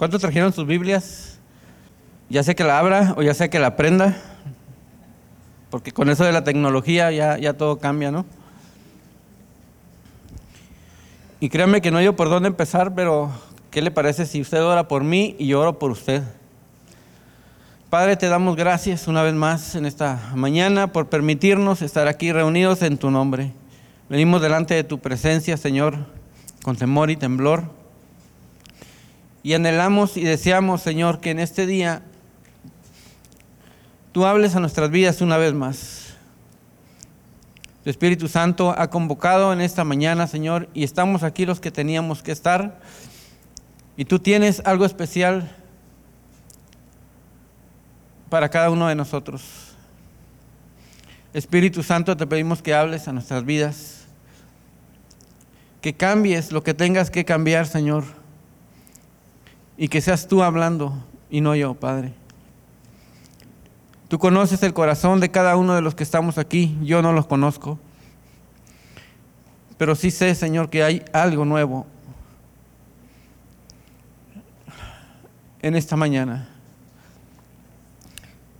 ¿Cuántos trajeron sus Biblias? Ya sea que la abra o ya sea que la aprenda, porque con eso de la tecnología ya, ya todo cambia, ¿no? Y créanme que no yo por dónde empezar, pero ¿qué le parece si usted ora por mí y yo oro por usted? Padre, te damos gracias una vez más en esta mañana por permitirnos estar aquí reunidos en tu nombre. Venimos delante de tu presencia, Señor, con temor y temblor. Y anhelamos y deseamos, Señor, que en este día tú hables a nuestras vidas una vez más. Tu Espíritu Santo ha convocado en esta mañana, Señor, y estamos aquí los que teníamos que estar. Y tú tienes algo especial para cada uno de nosotros. Espíritu Santo, te pedimos que hables a nuestras vidas, que cambies lo que tengas que cambiar, Señor, y que seas tú hablando y no yo, Padre. Tú conoces el corazón de cada uno de los que estamos aquí, yo no los conozco, pero sí sé, Señor, que hay algo nuevo en esta mañana.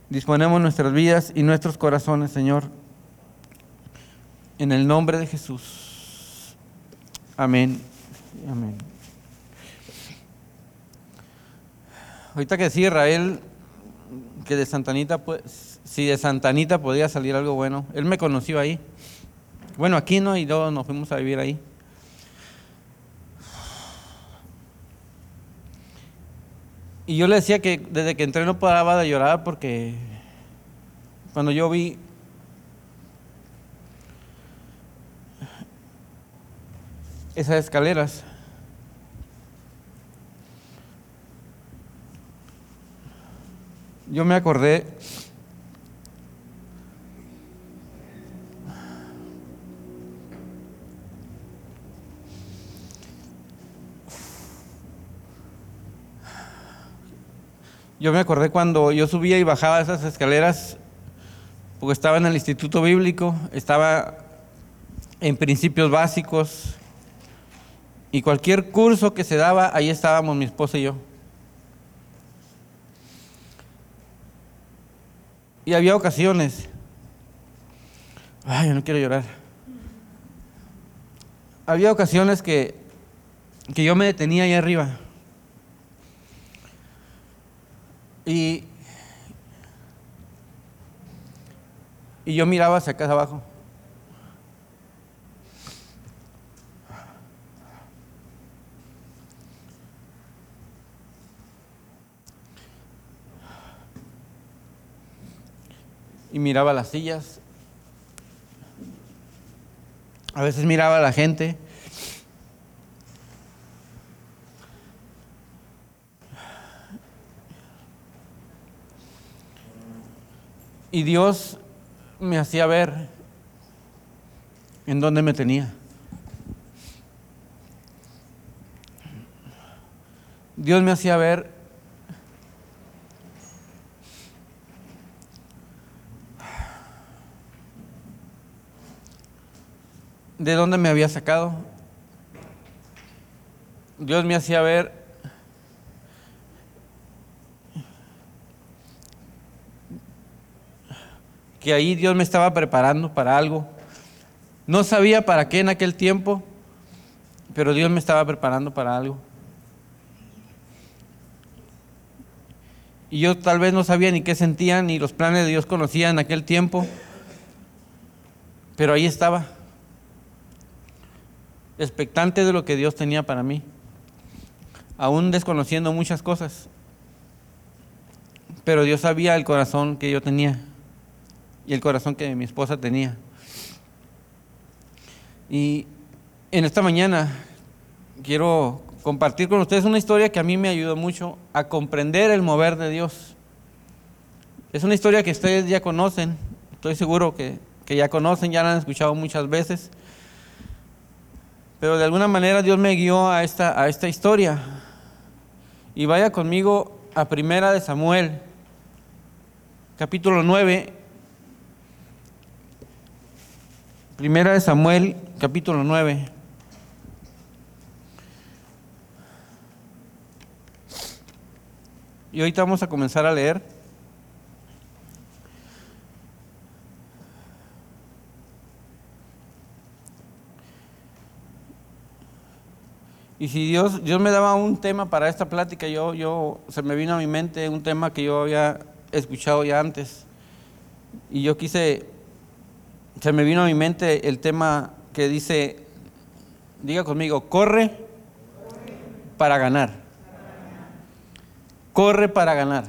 Disponemos nuestras vidas y nuestros corazones, Señor, en el nombre de Jesús. Amén. Amén. Ahorita que decía Israel que de Santanita, pues, si de Santanita podía salir algo bueno, él me conoció ahí. Bueno, aquí no, y luego nos fuimos a vivir ahí. Y yo le decía que desde que entré no paraba de llorar porque cuando yo vi esas escaleras, yo me acordé Yo me acordé cuando yo subía y bajaba esas escaleras, porque estaba en el instituto bíblico, estaba en principios básicos, y cualquier curso que se daba, ahí estábamos mi esposa y yo. Y había ocasiones, ay, yo no quiero llorar. Había ocasiones que, que yo me detenía ahí arriba. Y, y yo miraba hacia acá abajo. Y miraba las sillas. A veces miraba a la gente. Y Dios me hacía ver en dónde me tenía. Dios me hacía ver de dónde me había sacado. Dios me hacía ver que ahí Dios me estaba preparando para algo. No sabía para qué en aquel tiempo, pero Dios me estaba preparando para algo. Y yo tal vez no sabía ni qué sentía, ni los planes de Dios conocía en aquel tiempo, pero ahí estaba, expectante de lo que Dios tenía para mí, aún desconociendo muchas cosas, pero Dios sabía el corazón que yo tenía y el corazón que mi esposa tenía. Y en esta mañana quiero compartir con ustedes una historia que a mí me ayudó mucho a comprender el mover de Dios. Es una historia que ustedes ya conocen, estoy seguro que, que ya conocen, ya la han escuchado muchas veces, pero de alguna manera Dios me guió a esta, a esta historia. Y vaya conmigo a Primera de Samuel, capítulo 9, Primera de Samuel, capítulo 9. Y ahorita vamos a comenzar a leer. Y si Dios, Dios me daba un tema para esta plática, yo, yo, se me vino a mi mente un tema que yo había escuchado ya antes. Y yo quise, se me vino a mi mente el tema que dice, diga conmigo, corre para ganar. Corre para ganar.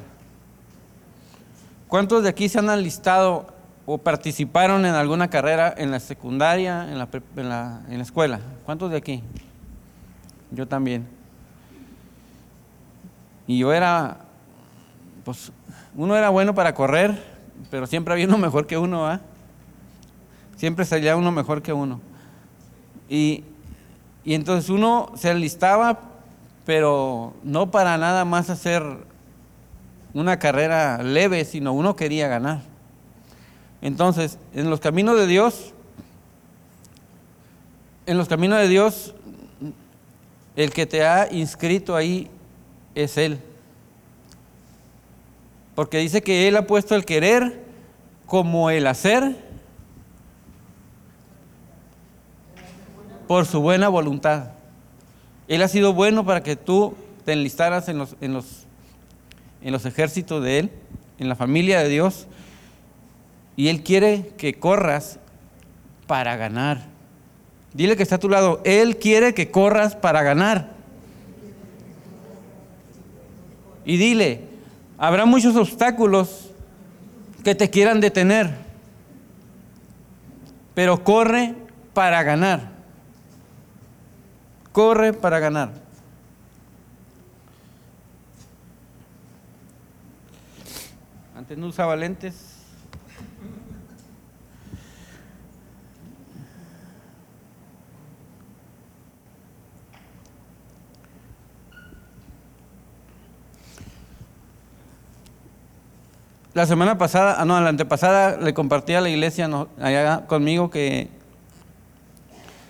¿Cuántos de aquí se han alistado o participaron en alguna carrera en la secundaria, en la, en la, en la escuela? ¿Cuántos de aquí? Yo también. Y yo era, pues, uno era bueno para correr, pero siempre había uno mejor que uno, ¿ah? Siempre salía uno mejor que uno. Y, y entonces uno se alistaba, pero no para nada más hacer una carrera leve, sino uno quería ganar. Entonces, en los caminos de Dios, en los caminos de Dios el que te ha inscrito ahí es Él. Porque dice que Él ha puesto el querer como el hacer por su buena voluntad. Él ha sido bueno para que tú te enlistaras en los, en los, en los ejércitos de Él, en la familia de Dios. Y Él quiere que corras para ganar. Dile que está a tu lado, Él quiere que corras para ganar. Y dile, habrá muchos obstáculos que te quieran detener, pero corre para ganar. Corre para ganar. Antes no usaba lentes. La semana pasada, ah, no, la antepasada le compartí a la iglesia allá conmigo que,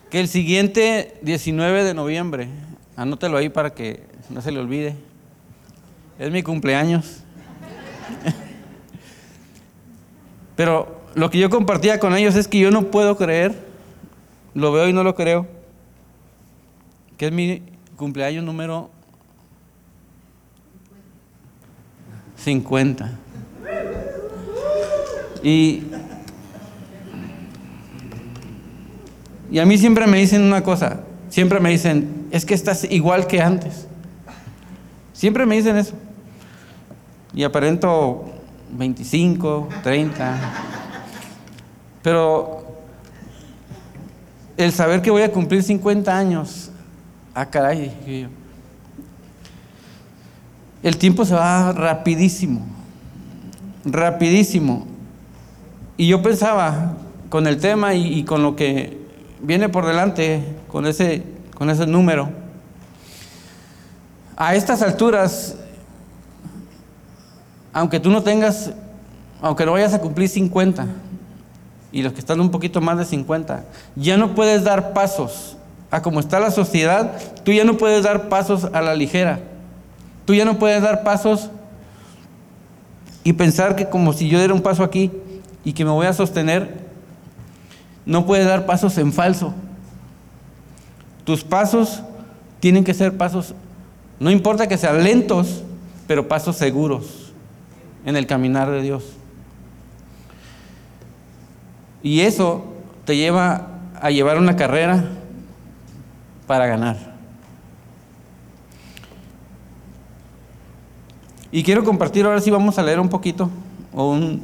que el siguiente 19 de noviembre, anótelo ahí para que no se le olvide, es mi cumpleaños. Pero lo que yo compartía con ellos es que yo no puedo creer, lo veo y no lo creo, que es mi cumpleaños número 50. Y, y a mí siempre me dicen una cosa, siempre me dicen, es que estás igual que antes. Siempre me dicen eso. Y aparento 25, 30. Pero el saber que voy a cumplir 50 años, ah, caray, el tiempo se va rapidísimo, rapidísimo. Y yo pensaba con el tema y, con lo que viene por delante, con ese, con ese número, a estas alturas, aunque tú no tengas, aunque no vayas a cumplir 50, y los que están un poquito más de 50, ya no puedes dar pasos. A como está la sociedad, tú ya no puedes dar pasos a la ligera. Tú ya no puedes dar pasos y pensar que como si yo diera un paso aquí, y que me voy a sostener, no puedes dar pasos en falso. Tus pasos tienen que ser pasos, no importa que sean lentos, pero pasos seguros en el caminar de Dios. Y eso te lleva a llevar una carrera para ganar. Y quiero compartir, ahora sí vamos a leer un poquito, o un,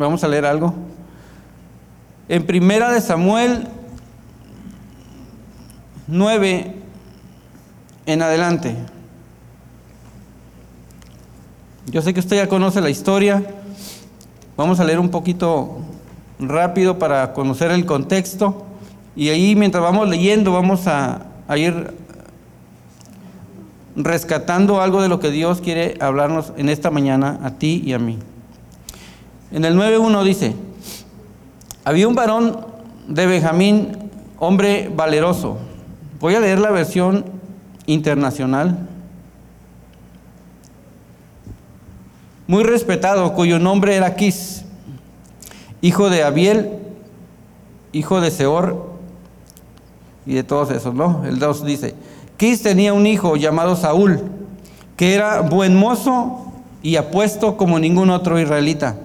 Vamos a leer algo. En Primera de Samuel 9 en adelante. Yo sé que usted ya conoce la historia. Vamos a leer un poquito rápido para conocer el contexto. Y ahí mientras vamos leyendo vamos a, a ir rescatando algo de lo que Dios quiere hablarnos en esta mañana a ti y a mí. En el 9.1 dice, había un varón de Benjamín, hombre valeroso. Voy a leer la versión internacional. muy respetado, cuyo nombre era Quis, hijo de Abiel, hijo de Seor, y de todos esos, ¿no? El 2 dice, Quis tenía un hijo llamado Saúl, que era buen mozo y apuesto como ningún otro israelita,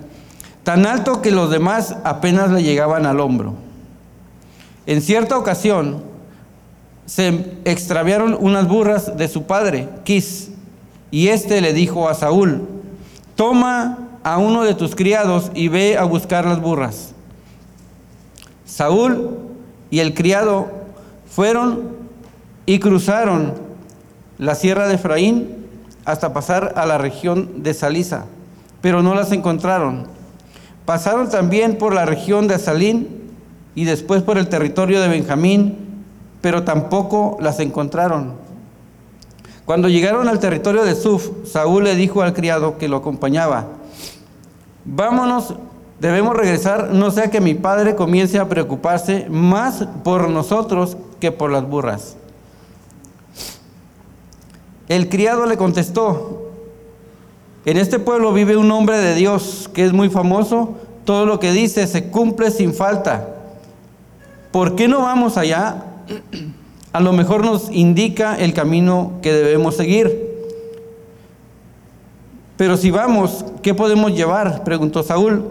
tan alto que los demás apenas le llegaban al hombro. En cierta ocasión se extraviaron unas burras de su padre, Quis, y éste le dijo a Saúl, toma a uno de tus criados y ve a buscar las burras. Saúl y el criado fueron y cruzaron la sierra de Efraín hasta pasar a la región de Salisa, pero no las encontraron. Pasaron también por la región de Asalín y después por el territorio de Benjamín, pero tampoco las encontraron. Cuando llegaron al territorio de Suf, Saúl le dijo al criado que lo acompañaba, vámonos, debemos regresar, no sea que mi padre comience a preocuparse más por nosotros que por las burras. El criado le contestó, en este pueblo vive un hombre de Dios que es muy famoso, todo lo que dice se cumple sin falta. ¿Por qué no vamos allá? A lo mejor nos indica el camino que debemos seguir. Pero si vamos, ¿qué podemos llevar? preguntó Saúl.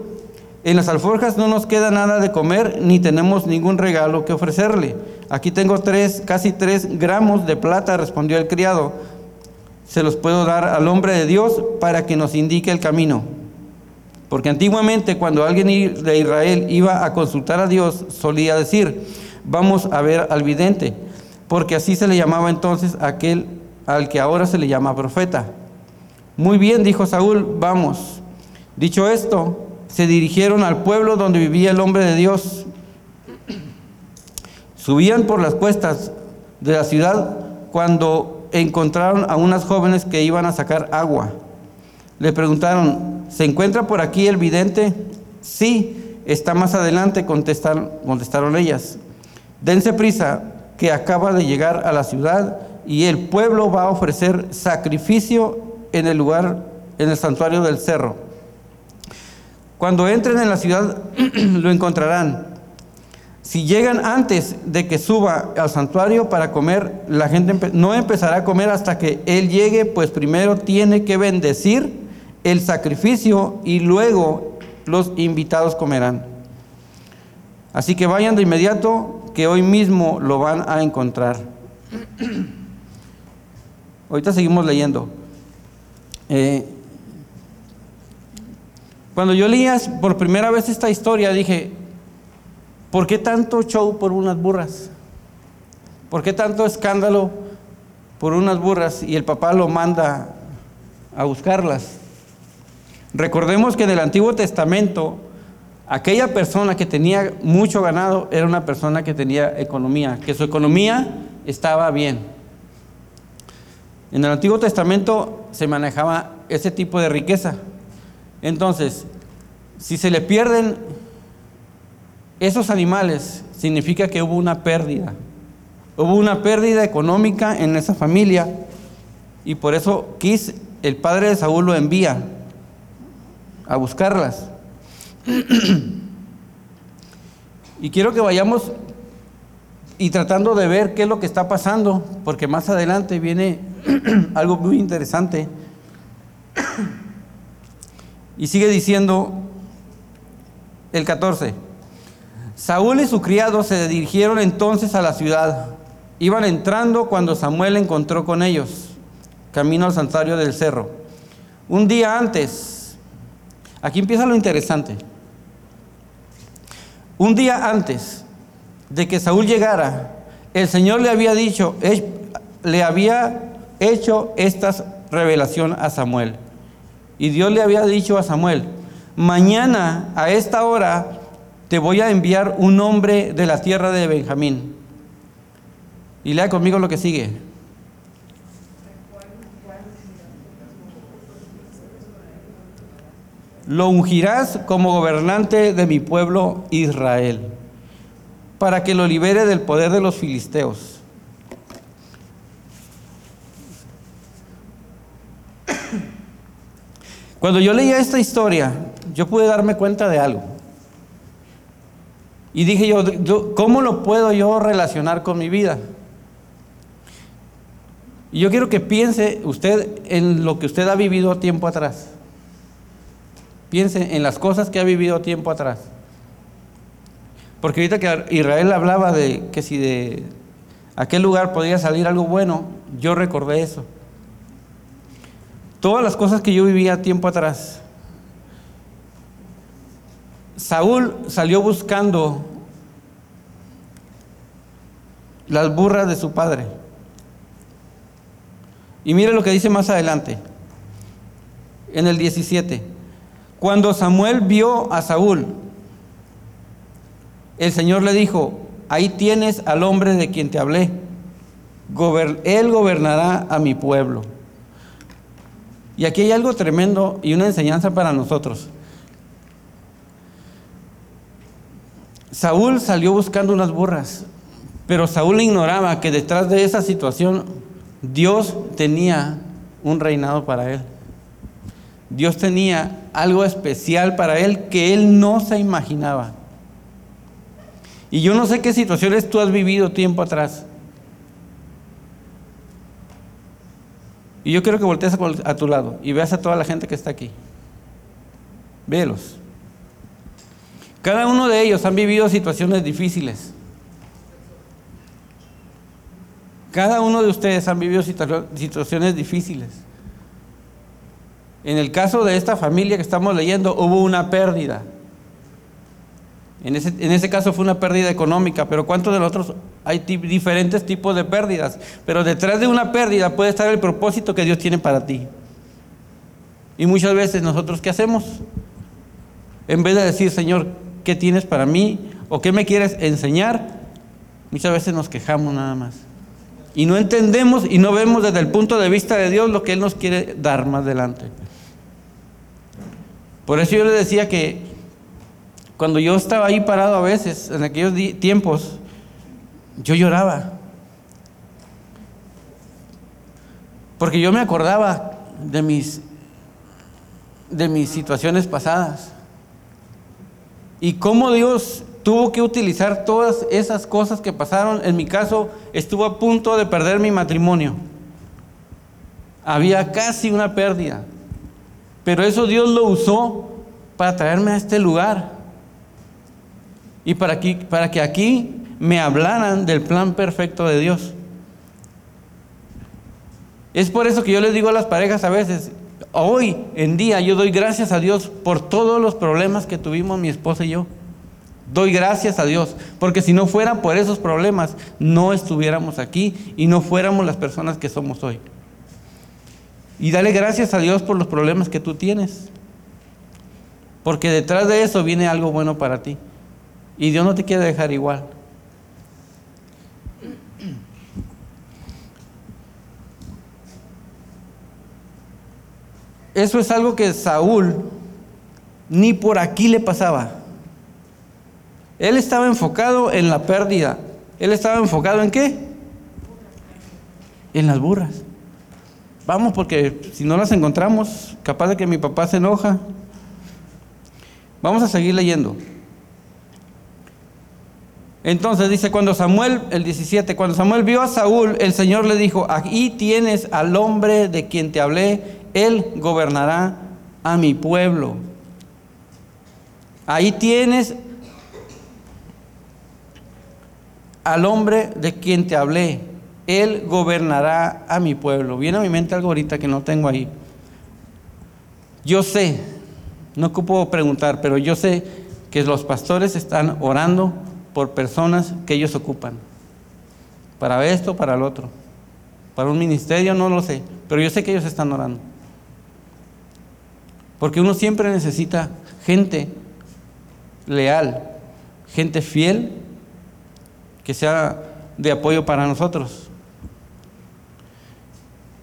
En las alforjas no nos queda nada de comer, ni tenemos ningún regalo que ofrecerle. Aquí tengo tres, casi tres gramos de plata, respondió el criado se los puedo dar al hombre de Dios para que nos indique el camino. Porque antiguamente cuando alguien de Israel iba a consultar a Dios, solía decir, vamos a ver al vidente, porque así se le llamaba entonces aquel al que ahora se le llama profeta. Muy bien, dijo Saúl, vamos. Dicho esto, se dirigieron al pueblo donde vivía el hombre de Dios. Subían por las cuestas de la ciudad cuando encontraron a unas jóvenes que iban a sacar agua. Le preguntaron, ¿se encuentra por aquí el vidente? Sí, está más adelante, contestaron, contestaron ellas. Dense prisa, que acaba de llegar a la ciudad y el pueblo va a ofrecer sacrificio en el lugar, en el santuario del cerro. Cuando entren en la ciudad lo encontrarán si llegan antes de que suba al santuario para comer, la gente no empezará a comer hasta que Él llegue, pues primero tiene que bendecir el sacrificio y luego los invitados comerán. Así que vayan de inmediato, que hoy mismo lo van a encontrar. Ahorita seguimos leyendo. Eh, cuando yo leía por primera vez esta historia, dije, ¿Por qué tanto show por unas burras? ¿Por qué tanto escándalo por unas burras y el papá lo manda a buscarlas? Recordemos que en el Antiguo Testamento aquella persona que tenía mucho ganado era una persona que tenía economía, que su economía estaba bien. En el Antiguo Testamento se manejaba ese tipo de riqueza. Entonces, si se le pierden esos animales significa que hubo una pérdida. Hubo una pérdida económica en esa familia y por eso Quis, el padre de Saúl, lo envía a buscarlas. y quiero que vayamos y tratando de ver qué es lo que está pasando, porque más adelante viene algo muy interesante. y sigue diciendo el 14. Saúl y su criado se dirigieron entonces a la ciudad. Iban entrando cuando Samuel encontró con ellos, camino al santuario del cerro. Un día antes, aquí empieza lo interesante. Un día antes de que Saúl llegara, el Señor le había dicho, le había hecho esta revelación a Samuel. Y Dios le había dicho a Samuel, mañana a esta hora te voy a enviar un hombre de la tierra de Benjamín. Y lea conmigo lo que sigue. Lo ungirás como gobernante de mi pueblo Israel, para que lo libere del poder de los filisteos. Cuando yo leía esta historia, yo pude darme cuenta de algo. Y dije yo, ¿cómo lo puedo yo relacionar con mi vida? Y yo quiero que piense usted en lo que usted ha vivido tiempo atrás. Piense en las cosas que ha vivido tiempo atrás. Porque ahorita que Israel hablaba de que si de aquel lugar podía salir algo bueno, yo recordé eso. Todas las cosas que yo vivía tiempo atrás. Saúl salió buscando las burras de su padre. Y mire lo que dice más adelante, en el 17. Cuando Samuel vio a Saúl, el Señor le dijo, ahí tienes al hombre de quien te hablé, él gobernará a mi pueblo. Y aquí hay algo tremendo y una enseñanza para nosotros. Saúl salió buscando unas burras, pero Saúl ignoraba que detrás de esa situación Dios tenía un reinado para él. Dios tenía algo especial para él que él no se imaginaba. Y yo no sé qué situaciones tú has vivido tiempo atrás. Y yo quiero que voltees a tu lado y veas a toda la gente que está aquí. Vélos. Cada uno de ellos han vivido situaciones difíciles. Cada uno de ustedes han vivido situaciones difíciles. En el caso de esta familia que estamos leyendo, hubo una pérdida. En ese, en ese caso fue una pérdida económica, pero ¿cuántos de los otros hay diferentes tipos de pérdidas? Pero detrás de una pérdida puede estar el propósito que Dios tiene para ti. Y muchas veces nosotros, ¿qué hacemos? En vez de decir, Señor, ¿qué tienes para mí? ¿O qué me quieres enseñar? Muchas veces nos quejamos nada más. Y no entendemos y no vemos desde el punto de vista de Dios lo que Él nos quiere dar más adelante. Por eso yo le decía que cuando yo estaba ahí parado a veces, en aquellos tiempos, yo lloraba. Porque yo me acordaba de mis, de mis situaciones pasadas. Y cómo Dios tuvo que utilizar todas esas cosas que pasaron. En mi caso, estuvo a punto de perder mi matrimonio. Había casi una pérdida. Pero eso Dios lo usó para traerme a este lugar. Y para que, para que aquí me hablaran del plan perfecto de Dios. Es por eso que yo les digo a las parejas a veces, hoy en día yo doy gracias a Dios por todos los problemas que tuvimos mi esposa y yo. Doy gracias a Dios, porque si no fuera por esos problemas, no estuviéramos aquí y no fuéramos las personas que somos hoy. Y dale gracias a Dios por los problemas que tú tienes, porque detrás de eso viene algo bueno para ti. Y Dios no te quiere dejar igual. Eso es algo que Saúl ni por aquí le pasaba. Él estaba enfocado en la pérdida. Él estaba enfocado en qué? En las burras. Vamos, porque si no las encontramos, capaz de que mi papá se enoja. Vamos a seguir leyendo. Entonces dice, cuando Samuel, el 17, cuando Samuel vio a Saúl, el Señor le dijo, aquí tienes al hombre de quien te hablé, él gobernará a mi pueblo. Ahí tienes al hombre de quien te hablé, él gobernará a mi pueblo. Viene a mi mente algo ahorita que no tengo ahí. Yo sé, no ocupo preguntar, pero yo sé que los pastores están orando por personas que ellos ocupan. Para esto, para el otro. Para un ministerio, no lo sé. Pero yo sé que ellos están orando. Porque uno siempre necesita gente leal, gente fiel que sea de apoyo para nosotros.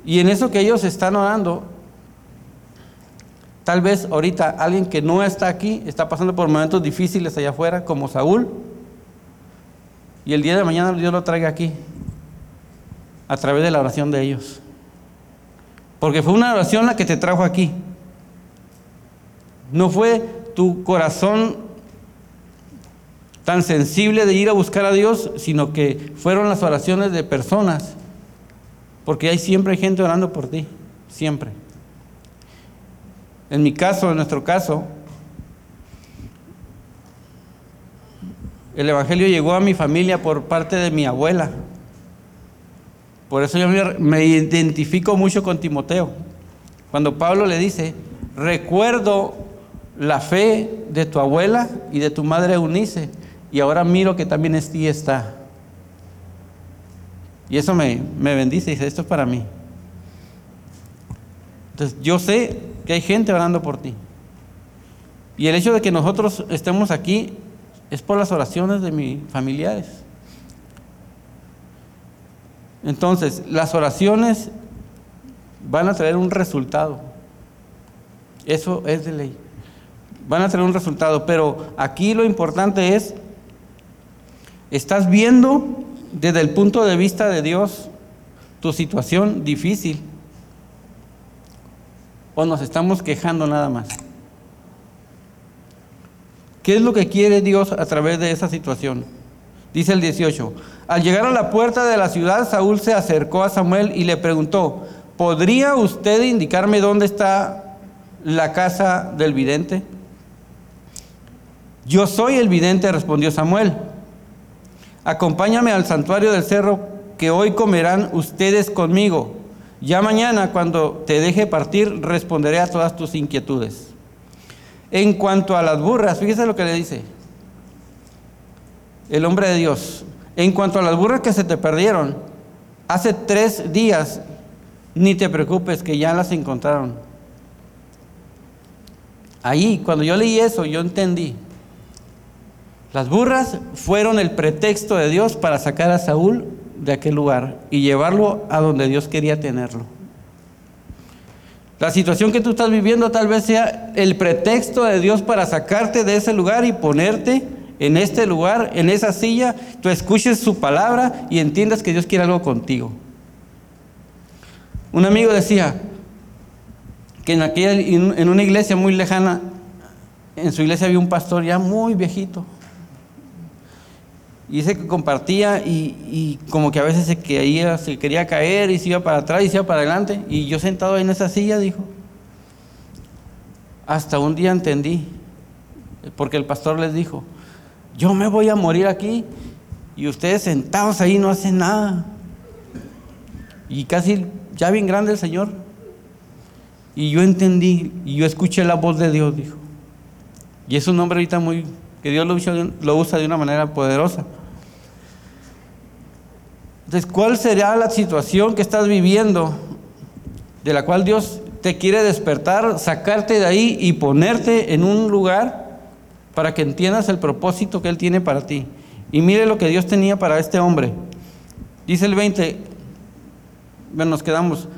Y en eso que ellos están orando, tal vez ahorita alguien que no está aquí está pasando por momentos difíciles allá afuera, como Saúl, y el día de mañana Dios lo traiga aquí, a través de la oración de ellos. Porque fue una oración la que te trajo aquí. No fue tu corazón tan sensible de ir a buscar a Dios, sino que fueron las oraciones de personas. Porque hay siempre gente orando por ti, siempre. En mi caso, en nuestro caso, el Evangelio llegó a mi familia por parte de mi abuela. Por eso yo me identifico mucho con Timoteo. Cuando Pablo le dice, recuerdo la fe de tu abuela y de tu madre Eunice, y ahora miro que también en ti está. Y eso me, me bendice, dice, esto es para mí. Entonces yo sé que hay gente orando por ti. Y el hecho de que nosotros estemos aquí es por las oraciones de mis familiares. Entonces, las oraciones van a traer un resultado. Eso es de ley. Van a traer un resultado, pero aquí lo importante es, estás viendo desde el punto de vista de Dios tu situación difícil o nos estamos quejando nada más. ¿Qué es lo que quiere Dios a través de esa situación? Dice el 18, al llegar a la puerta de la ciudad, Saúl se acercó a Samuel y le preguntó, ¿podría usted indicarme dónde está la casa del vidente? Yo soy el vidente, respondió Samuel. Acompáñame al santuario del cerro que hoy comerán ustedes conmigo. Ya mañana, cuando te deje partir, responderé a todas tus inquietudes. En cuanto a las burras, fíjese lo que le dice el hombre de Dios. En cuanto a las burras que se te perdieron, hace tres días, ni te preocupes que ya las encontraron. Ahí, cuando yo leí eso, yo entendí. Las burras fueron el pretexto de Dios para sacar a Saúl de aquel lugar y llevarlo a donde Dios quería tenerlo. La situación que tú estás viviendo tal vez sea el pretexto de Dios para sacarte de ese lugar y ponerte en este lugar, en esa silla, tú escuches su palabra y entiendas que Dios quiere algo contigo. Un amigo decía que en, aquella, en una iglesia muy lejana, en su iglesia había un pastor ya muy viejito, y dice que compartía y, como que a veces se, caía, se quería caer y se iba para atrás y se iba para adelante. Y yo sentado en esa silla, dijo, hasta un día entendí, porque el pastor les dijo, yo me voy a morir aquí y ustedes sentados ahí no hacen nada. Y casi ya bien grande el Señor. Y yo entendí y yo escuché la voz de Dios, dijo. Y es un nombre ahorita muy, que Dios lo usa de una manera poderosa. Entonces, ¿cuál será la situación que estás viviendo de la cual Dios te quiere despertar, sacarte de ahí y ponerte en un lugar para que entiendas el propósito que Él tiene para ti? Y mire lo que Dios tenía para este hombre. Dice el 20, bueno, nos quedamos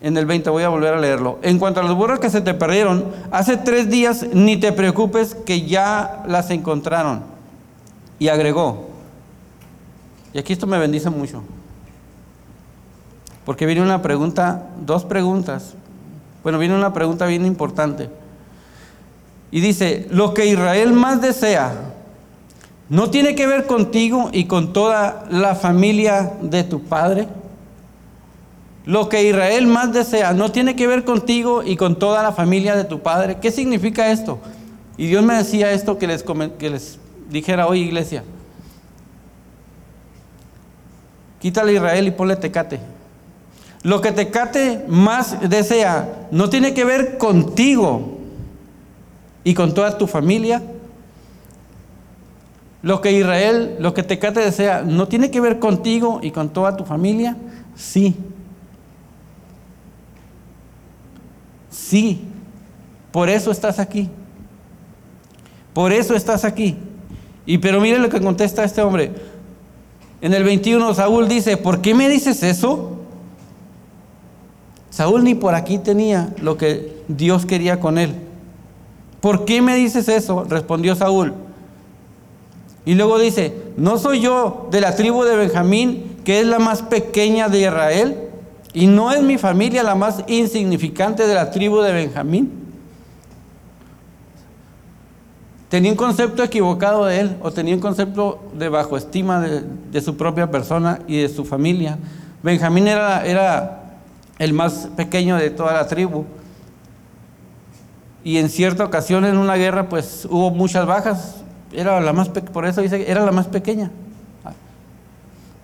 en el 20, voy a volver a leerlo. En cuanto a las burras que se te perdieron, hace tres días ni te preocupes que ya las encontraron. Y agregó, y aquí esto me bendice mucho. Porque viene una pregunta, dos preguntas. Bueno, viene una pregunta bien importante. Y dice, lo que Israel más desea, ¿no tiene que ver contigo y con toda la familia de tu padre? Lo que Israel más desea, ¿no tiene que ver contigo y con toda la familia de tu padre? ¿Qué significa esto? Y Dios me decía esto que les, dijera hoy, iglesia. Quítale a Israel y ponle tecate. Lo que tecate más desea no tiene que ver contigo y con toda tu familia. Lo que Israel, lo que tecate desea, no tiene que ver contigo y con toda tu familia. Sí. Sí. Por eso estás aquí. Por eso estás aquí. Y pero mire lo que contesta este hombre. En el 21 Saúl dice, ¿por qué me dices eso? Saúl ni por aquí tenía lo que Dios quería con él. ¿Por qué me dices eso? Respondió Saúl. Y luego dice, ¿no soy yo de la tribu de Benjamín, que es la más pequeña de Israel? ¿Y no es mi familia la más insignificante de la tribu de Benjamín? tenía un concepto equivocado de él o tenía un concepto de bajo estima de, su propia persona y de su familia. Benjamín era, era el más pequeño de toda la tribu. Y en cierta ocasión en una guerra pues hubo muchas bajas. Era la más por eso dice era la más pequeña.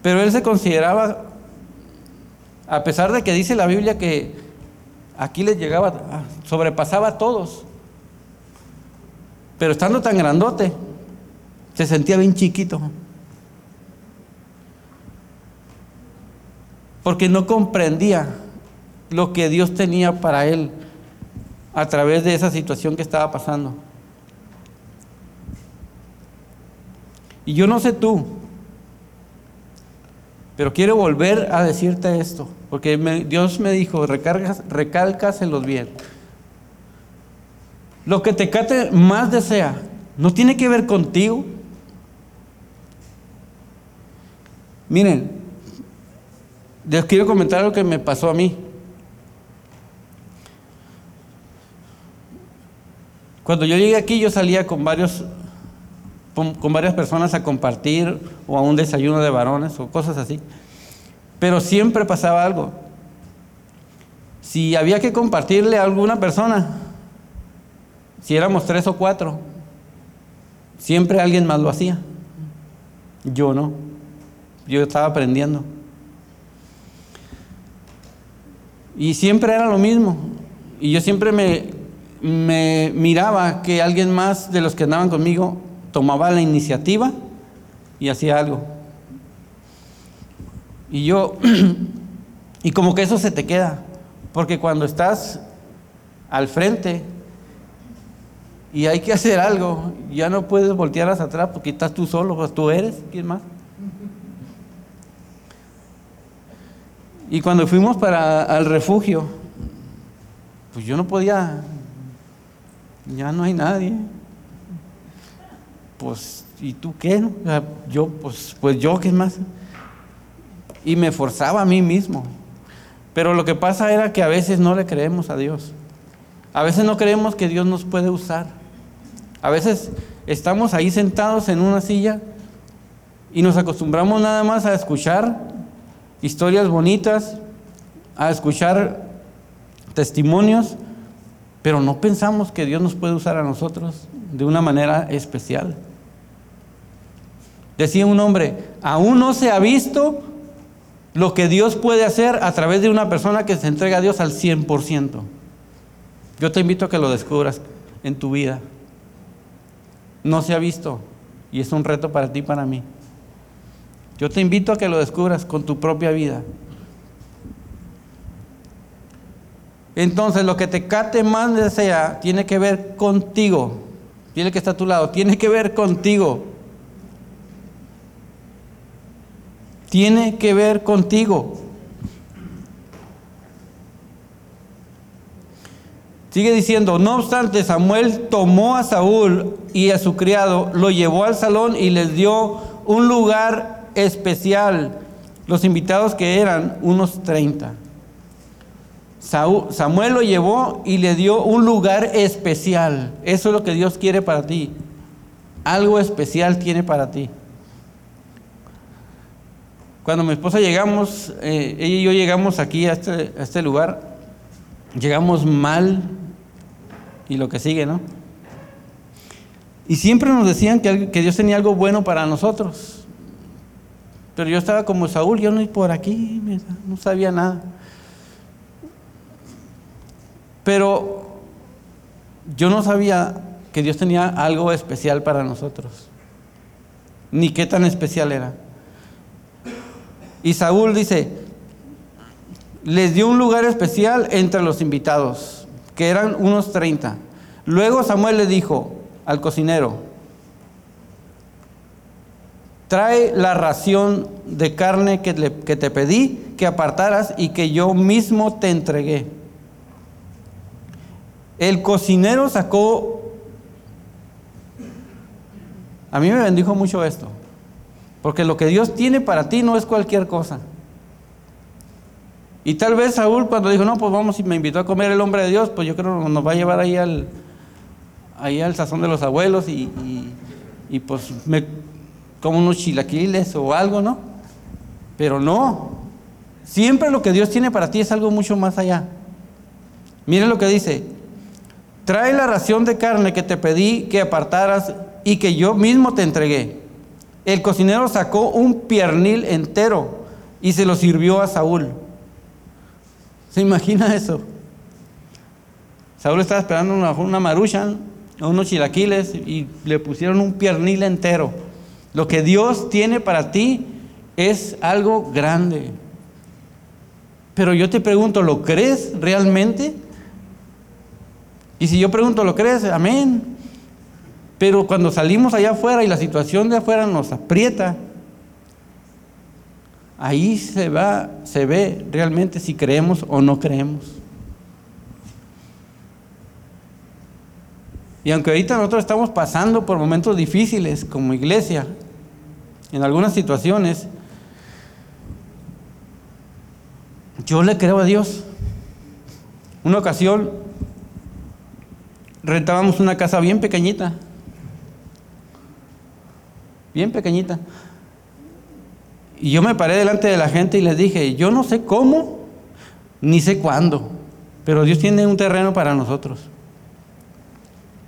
Pero él se consideraba a pesar de que dice la Biblia que aquí les llegaba sobrepasaba a todos. Pero estando tan grandote se sentía bien chiquito. Porque no comprendía lo que Dios tenía para él a través de esa situación que estaba pasando. Y yo no sé tú, pero quiero volver a decirte esto, porque Dios me dijo, recargas, recálcaselos bien. Lo que Tecate más desea no tiene que ver contigo. Miren, les quiero comentar lo que me pasó a mí. Cuando yo llegué aquí, yo salía con varios con, varias personas a compartir o a un desayuno de varones o cosas así. Pero siempre pasaba algo. Si había que compartirle a alguna persona, si éramos tres o cuatro, siempre alguien más lo hacía. Yo no. Yo estaba aprendiendo. Y siempre era lo mismo. Y yo siempre me me miraba que alguien más de los que andaban conmigo tomaba la iniciativa y hacía algo. Y yo, y como que eso se te queda, porque cuando estás al frente y hay que hacer algo, ya no puedes voltear hacia atrás porque estás tú solo, pues tú eres, ¿quién más? Y cuando fuimos para al refugio, pues yo no podía ya no hay nadie. Pues, ¿y tú qué? Yo, pues, pues yo, ¿qué más? Y me forzaba a mí mismo. Pero lo que pasa era que a veces no le creemos a Dios. A veces no creemos que Dios nos puede usar. A veces estamos ahí sentados en una silla y nos acostumbramos nada más a escuchar historias bonitas, a escuchar testimonios, pero no pensamos que Dios nos puede usar a nosotros de una manera especial. Decía un hombre, aún no se ha visto lo que Dios puede hacer a través de una persona que se entrega a Dios al 100%. Yo te invito a que lo descubras en tu vida. No se ha visto y es un reto para ti y para mí. Yo te invito a que lo descubras con tu propia vida. Entonces lo que te cate más desea tiene que ver contigo. Tiene que estar a tu lado, tiene que ver contigo. Tiene que ver contigo. Sigue diciendo, no obstante, Samuel tomó a Saúl y a su criado, lo llevó al salón y les dio un lugar especial. Los invitados que eran unos 30. Samuel lo llevó y le dio un lugar especial. Eso es lo que Dios quiere para ti. Algo especial tiene para ti. Cuando mi esposa llegamos, eh, ella y yo llegamos aquí a este, a este lugar, llegamos mal y lo que sigue, ¿no? Y siempre nos decían que Dios tenía algo bueno para nosotros. Pero yo estaba como Saúl, yo no iba por aquí, no sabía nada. Pero yo no sabía que Dios tenía algo especial para nosotros, ni qué tan especial era. Y Saúl dice, les dio un lugar especial entre los invitados, que eran unos 30. Luego Samuel le dijo al cocinero, trae la ración de carne que, te pedí que apartaras y que yo mismo te entregué. El cocinero sacó, a mí me bendijo mucho esto, porque lo que Dios tiene para ti no es cualquier cosa. Y tal vez Saúl cuando dijo, no, pues vamos y me invitó a comer el hombre de Dios, pues yo creo que nos va a llevar ahí al, ahí al sazón de los abuelos y, y pues me como unos chilaquiles o algo, ¿no? Pero no, siempre lo que Dios tiene para ti es algo mucho más allá. Miren lo que dice, trae la ración de carne que te pedí que apartaras y que yo mismo te entregué. El cocinero sacó un piernil entero y se lo sirvió a Saúl. ¿Se imagina eso? Saúl estaba esperando una, una maruchan, unos chilaquiles y le pusieron un piernil entero. Lo que Dios tiene para ti es algo grande. Pero yo te pregunto, ¿lo crees realmente? Y si yo pregunto, ¿lo crees? Amén. Pero cuando salimos allá afuera y la situación de afuera nos aprieta, ahí se va, se ve realmente si creemos o no creemos. Y aunque ahorita nosotros estamos pasando por momentos difíciles como iglesia, en algunas situaciones, yo le creo a Dios. Una ocasión rentábamos una casa bien pequeñita, bien pequeñita. Y yo me paré delante de la gente y les dije, yo no sé cómo, ni sé cuándo, pero Dios tiene un terreno para nosotros.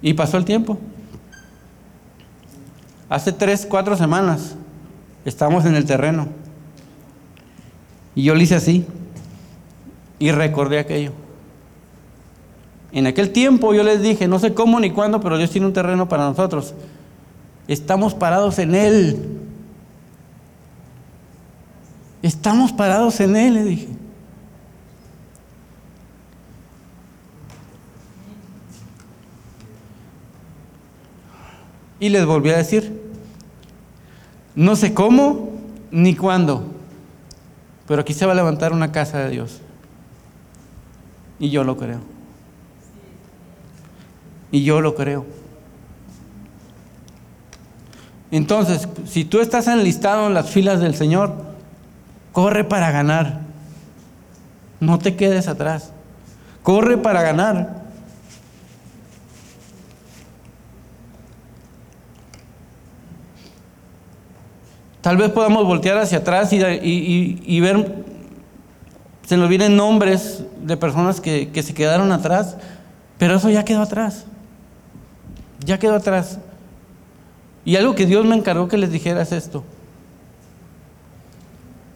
Y pasó el tiempo. Hace tres, cuatro semanas estamos en el terreno. Y yo le hice así. Y recordé aquello. En aquel tiempo yo les dije, no sé cómo ni cuándo, pero Dios tiene un terreno para nosotros. Estamos parados en Él. Estamos parados en Él, le dije. Y les volví a decir, no sé cómo ni cuándo, pero aquí se va a levantar una casa de Dios. Y yo lo creo. Y yo lo creo. Entonces, si tú estás enlistado en las filas del Señor, corre para ganar. No te quedes atrás. Corre para ganar. Tal vez podamos voltear hacia atrás y, ver, se nos vienen nombres de personas que, se quedaron atrás, pero eso ya quedó atrás. Ya quedó atrás. Y algo que Dios me encargó que les dijera es esto.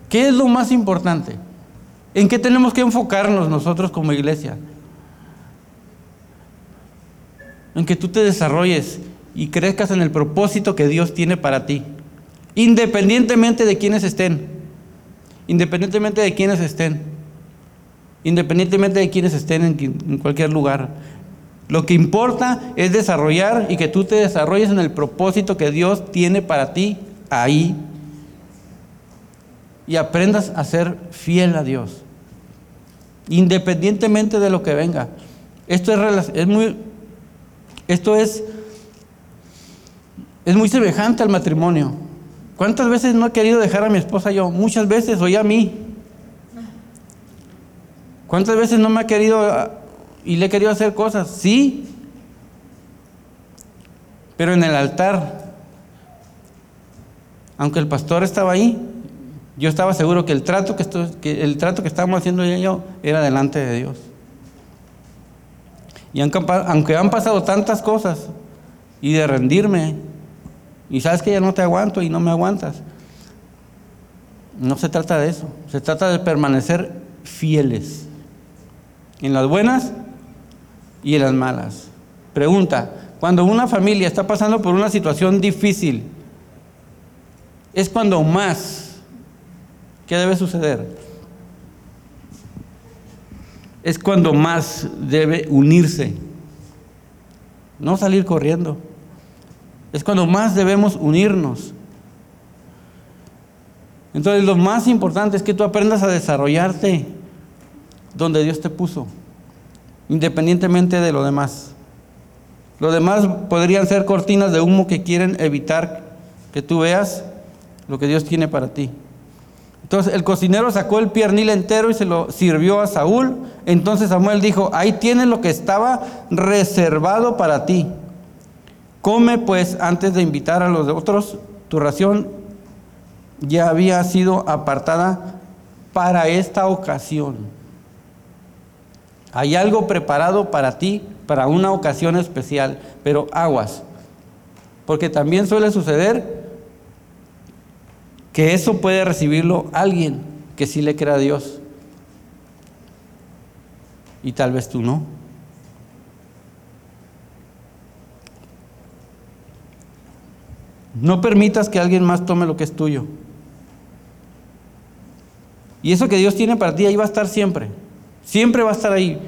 ¿Qué es lo más importante? ¿En qué tenemos que enfocarnos nosotros como iglesia? En que tú te desarrolles y crezcas en el propósito que Dios tiene para ti independientemente de quienes estén, independientemente de quienes estén, independientemente de quienes estén en, cualquier lugar. Lo que importa es desarrollar y que tú te desarrolles en el propósito que Dios tiene para ti ahí y aprendas a ser fiel a Dios, independientemente de lo que venga. Esto es, es muy, esto es, es muy semejante al matrimonio. ¿Cuántas veces no he querido dejar a mi esposa yo? Muchas veces, o a mí. ¿Cuántas veces no me ha querido y le he querido hacer cosas? Sí. Pero en el altar, aunque el pastor estaba ahí, yo estaba seguro que el trato que, que, el trato que estábamos haciendo ella yo era delante de Dios. Y aunque han pasado tantas cosas, y de rendirme, y sabes que ya no te aguanto y no me aguantas. No se trata de eso. Se trata de permanecer fieles. En las buenas y en las malas. Pregunta, cuando una familia está pasando por una situación difícil, es cuando más, ¿qué debe suceder? Es cuando más debe unirse, no salir corriendo. Es cuando más debemos unirnos. Entonces lo más importante es que tú aprendas a desarrollarte donde Dios te puso, independientemente de lo demás. Lo demás podrían ser cortinas de humo que quieren evitar que tú veas lo que Dios tiene para ti. Entonces el cocinero sacó el piernil entero y se lo sirvió a Saúl. Entonces Samuel dijo, ahí tienes lo que estaba reservado para ti. Come pues antes de invitar a los otros, tu ración ya había sido apartada para esta ocasión. Hay algo preparado para ti, para una ocasión especial, pero aguas. Porque también suele suceder que eso puede recibirlo alguien que sí le crea a Dios. Y tal vez tú no. No permitas que alguien más tome lo que es tuyo. Y eso que Dios tiene para ti ahí va a estar siempre. Siempre va a estar ahí.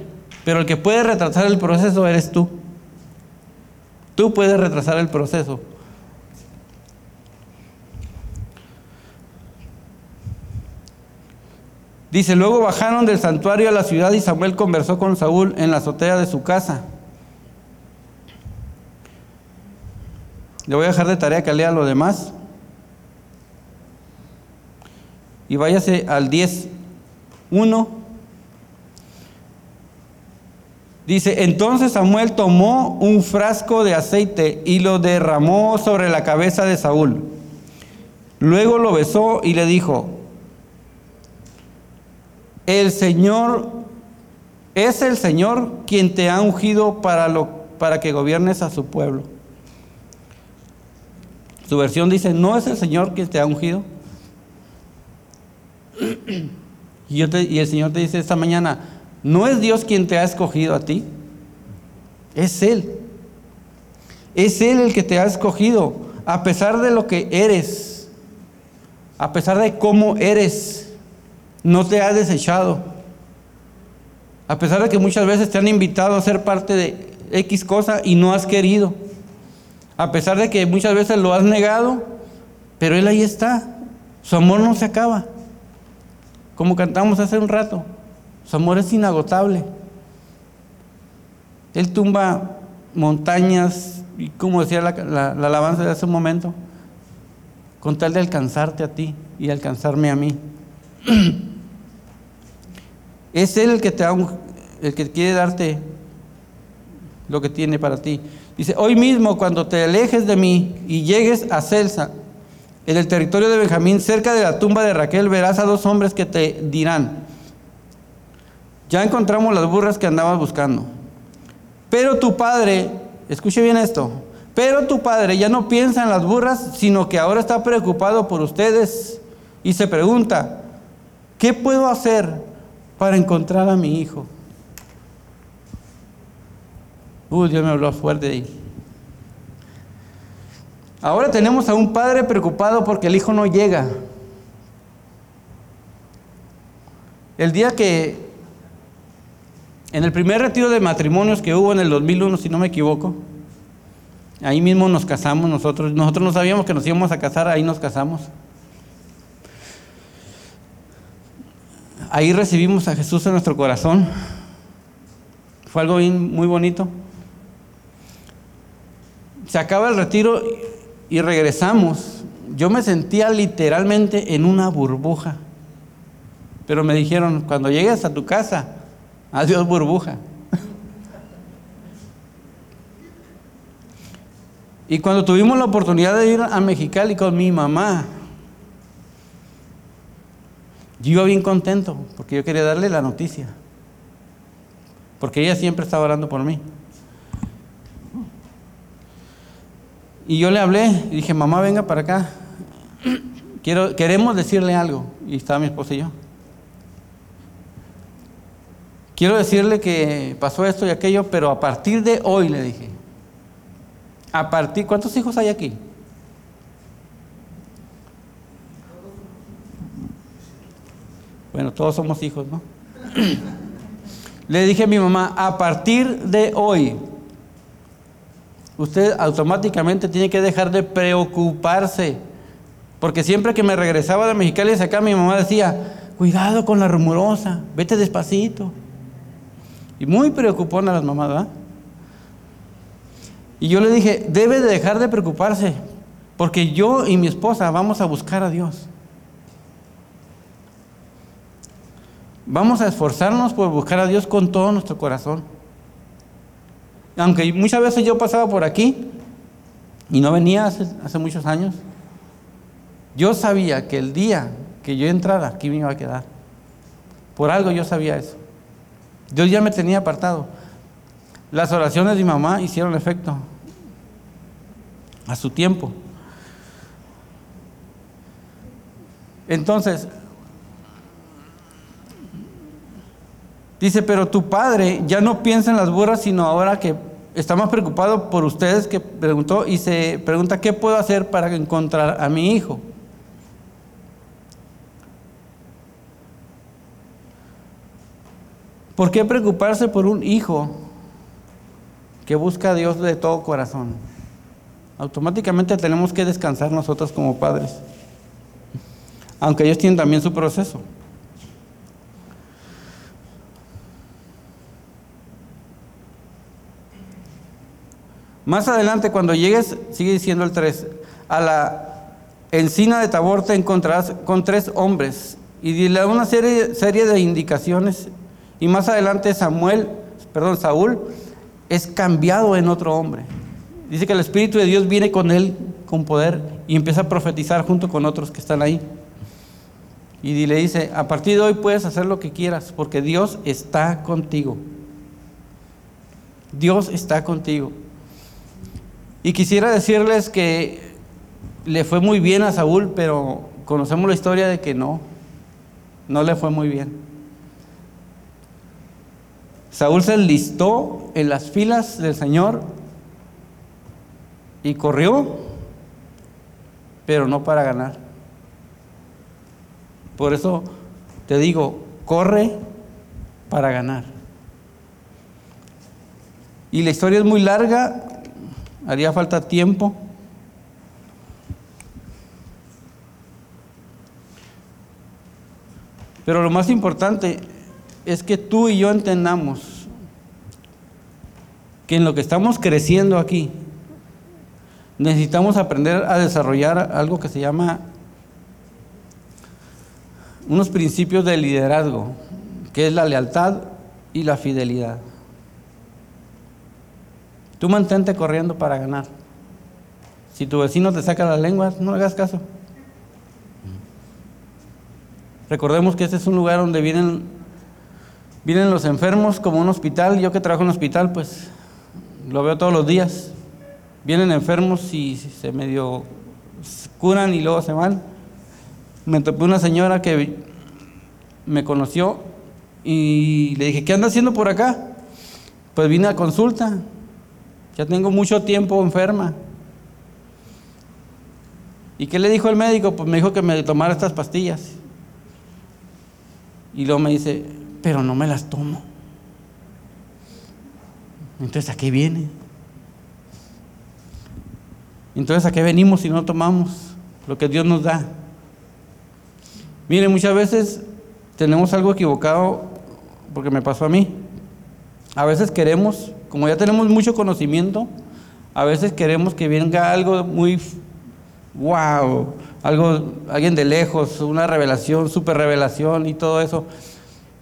Pero el que puede retrasar el proceso eres tú. Tú puedes retrasar el proceso. Dice, luego bajaron del santuario a la ciudad y Samuel conversó con Saúl en la azotea de su casa. Le voy a dejar de tarea que lea lo demás. Y váyase al 10.1. Dice, entonces Samuel tomó un frasco de aceite y lo derramó sobre la cabeza de Saúl. Luego lo besó y le dijo, el Señor es el Señor quien te ha ungido para, lo, para que gobiernes a su pueblo. Su versión dice, ¿no es el Señor quien te ha ungido? Y, y el Señor te dice esta mañana, ¿no es Dios quien te ha escogido a ti? Es Él. Es Él el que te ha escogido, a pesar de lo que eres, a pesar de cómo eres, no te ha desechado. A pesar de que muchas veces te han invitado a ser parte de X cosa y no has querido. A pesar de que muchas veces lo has negado, pero Él ahí está. Su amor no se acaba. Como cantamos hace un rato, su amor es inagotable. Él tumba montañas, y como decía la, la alabanza de hace un momento, con tal de alcanzarte a ti y alcanzarme a mí. Es Él el que, te el que quiere darte lo que tiene para ti. Dice, hoy mismo cuando te alejes de mí y llegues a Celsa, en el territorio de Benjamín, cerca de la tumba de Raquel, verás a dos hombres que te dirán, ya encontramos las burras que andabas buscando. Pero tu padre, escuche bien esto, pero tu padre ya no piensa en las burras, sino que ahora está preocupado por ustedes y se pregunta, ¿qué puedo hacer para encontrar a mi hijo? Uy, Dios me habló fuerte ahí. Ahora tenemos a un padre preocupado porque el hijo no llega. El día que, en el primer retiro de matrimonios que hubo en el 2001, si no me equivoco, ahí mismo nos casamos nosotros. Nosotros no sabíamos que nos íbamos a casar, ahí nos casamos. Ahí recibimos a Jesús en nuestro corazón. Fue algo muy bonito se acaba el retiro y regresamos. Yo me sentía literalmente en una burbuja. Pero me dijeron, cuando llegues a tu casa, adiós burbuja. y cuando tuvimos la oportunidad de ir a Mexicali con mi mamá, yo iba bien contento porque yo quería darle la noticia. Porque ella siempre estaba orando por mí. Y yo le hablé y dije, mamá, venga para acá. Quiero, queremos decirle algo. Y estaba mi esposa y yo. Quiero decirle que pasó esto y aquello, pero a partir de hoy le dije. A partir, ¿cuántos hijos hay aquí? Bueno, todos somos hijos, ¿no? Le dije a mi mamá, a partir de hoy, usted automáticamente tiene que dejar de preocuparse. Porque siempre que me regresaba de Mexicali hacia acá, mi mamá decía, cuidado con la rumorosa, vete despacito. Y muy preocupona las mamás, ¿verdad? Y yo le dije, debe de dejar de preocuparse, porque yo y mi esposa vamos a buscar a Dios. Vamos a esforzarnos por buscar a Dios con todo nuestro corazón aunque muchas veces yo pasaba por aquí y no venía hace, hace muchos años, yo sabía que el día que yo entrara aquí me iba a quedar. Por algo yo sabía eso. Dios ya me tenía apartado. Las oraciones de mi mamá hicieron efecto a su tiempo. Entonces, dice, pero tu padre ya no piensa en las burras, sino ahora que está más preocupado por ustedes que preguntó y se pregunta, ¿qué puedo hacer para encontrar a mi hijo? ¿Por qué preocuparse por un hijo que busca a Dios de todo corazón? Automáticamente tenemos que descansar nosotros como padres, aunque ellos tienen también su proceso. Más adelante, cuando llegues, sigue diciendo el 3, a la encina de Tabor te encontrarás con tres hombres y dile una serie de indicaciones y más adelante Samuel, perdón, Saúl, es cambiado en otro hombre. Dice que el Espíritu de Dios viene con él con poder y empieza a profetizar junto con otros que están ahí. Y le dice, a partir de hoy puedes hacer lo que quieras porque Dios está contigo. Dios está contigo. Y quisiera decirles que le fue muy bien a Saúl, pero conocemos la historia de que no, no le fue muy bien. Saúl se enlistó en las filas del Señor y corrió, pero no para ganar. Por eso te digo, corre para ganar. Y la historia es muy larga, haría falta tiempo. Pero lo más importante es que tú y yo entendamos que en lo que estamos creciendo aquí, necesitamos aprender a desarrollar algo que se llama unos principios de liderazgo, que es la lealtad y la fidelidad. Tú mantente corriendo para ganar. Si tu vecino te saca las lenguas, no hagas caso. Recordemos que este es un lugar donde vienen Vienen los enfermos como un hospital. Yo que trabajo en un hospital, pues lo veo todos los días. Vienen enfermos y se medio curan y luego se van. Me topé una señora que me conoció y le dije, ¿qué anda haciendo por acá? Pues vine a consulta. Ya tengo mucho tiempo enferma. ¿Y qué le dijo el médico? Pues me dijo que me tomara estas pastillas. Y luego me dice, pero no me las tomo. Entonces, ¿a qué viene? Entonces, ¿a qué venimos si no tomamos lo que Dios nos da? Mire, muchas veces tenemos algo equivocado porque me pasó a mí. A veces queremos, como ya tenemos mucho conocimiento, a veces queremos que venga algo muy wow, algo, alguien de lejos, una revelación, super revelación y todo eso.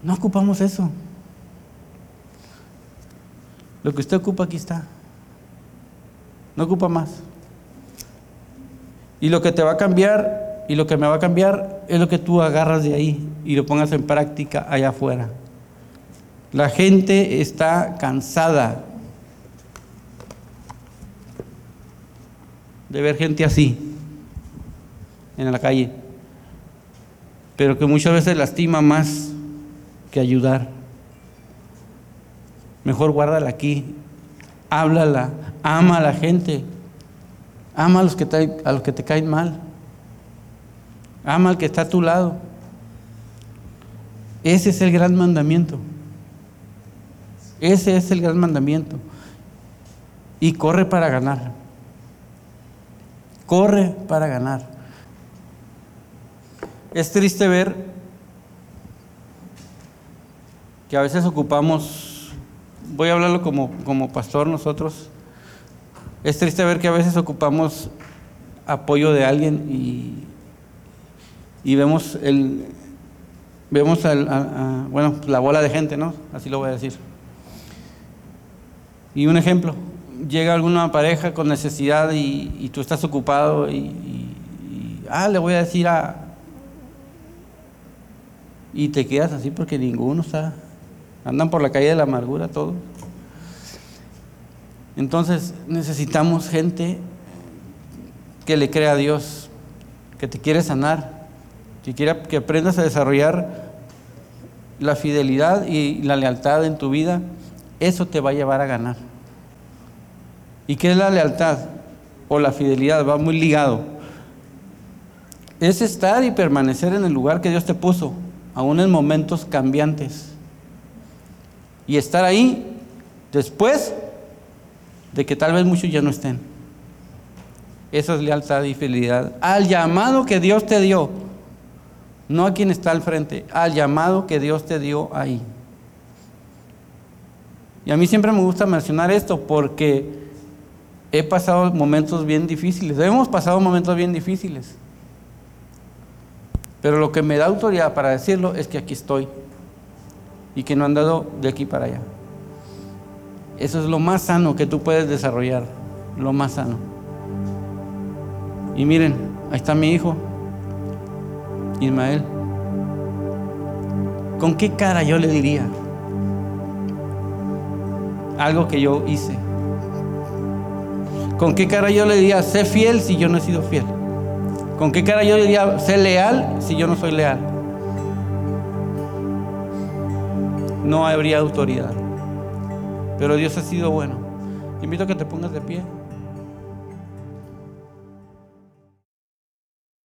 No ocupamos eso. Lo que usted ocupa aquí está. No ocupa más. Y lo que te va a cambiar y lo que me va a cambiar es lo que tú agarras de ahí y lo pongas en práctica allá afuera. La gente está cansada de ver gente así en la calle, pero que muchas veces lastima más ayudar. Mejor guárdala aquí, háblala, ama a la gente, ama a los que te, a los que te caen mal, ama al que está a tu lado. Ese es el gran mandamiento. Ese es el gran mandamiento. Y corre para ganar. Corre para ganar. Es triste ver que a veces ocupamos, voy a hablarlo como, como pastor nosotros, es triste ver que a veces ocupamos apoyo de alguien y, y vemos el vemos bueno la bola de gente no así lo voy a decir. Y un ejemplo llega alguna pareja con necesidad y, tú estás ocupado y, y, ah, le voy a decir a... Y te quedas así porque ninguno está... Andan por la calle de la amargura todos. Entonces necesitamos gente que le crea a Dios, que te quiere sanar, que quiera que aprendas a desarrollar la fidelidad y la lealtad en tu vida, eso te va a llevar a ganar. ¿Y qué es la lealtad o la fidelidad? Va muy ligado. Es estar y permanecer en el lugar que Dios te puso, aún en momentos cambiantes. Y estar ahí después de que tal vez muchos ya no estén. Esa es lealtad y fidelidad. Al llamado que Dios te dio, no a quien está al frente, al llamado que Dios te dio ahí. Y a mí siempre me gusta mencionar esto porque he pasado momentos bien difíciles, hemos pasado momentos bien difíciles. Pero lo que me da autoridad para decirlo es que aquí estoy y que no han dado de aquí para allá. Eso es lo más sano que tú puedes desarrollar, lo más sano. Y miren, ahí está mi hijo, Ismael. ¿Con qué cara yo le diría algo que yo hice? ¿Con qué cara yo le diría, sé fiel si yo no he sido fiel? ¿Con qué cara yo le diría, sé leal si yo no soy leal? No habría autoridad. Pero Dios ha sido bueno. Te invito a que te pongas de pie.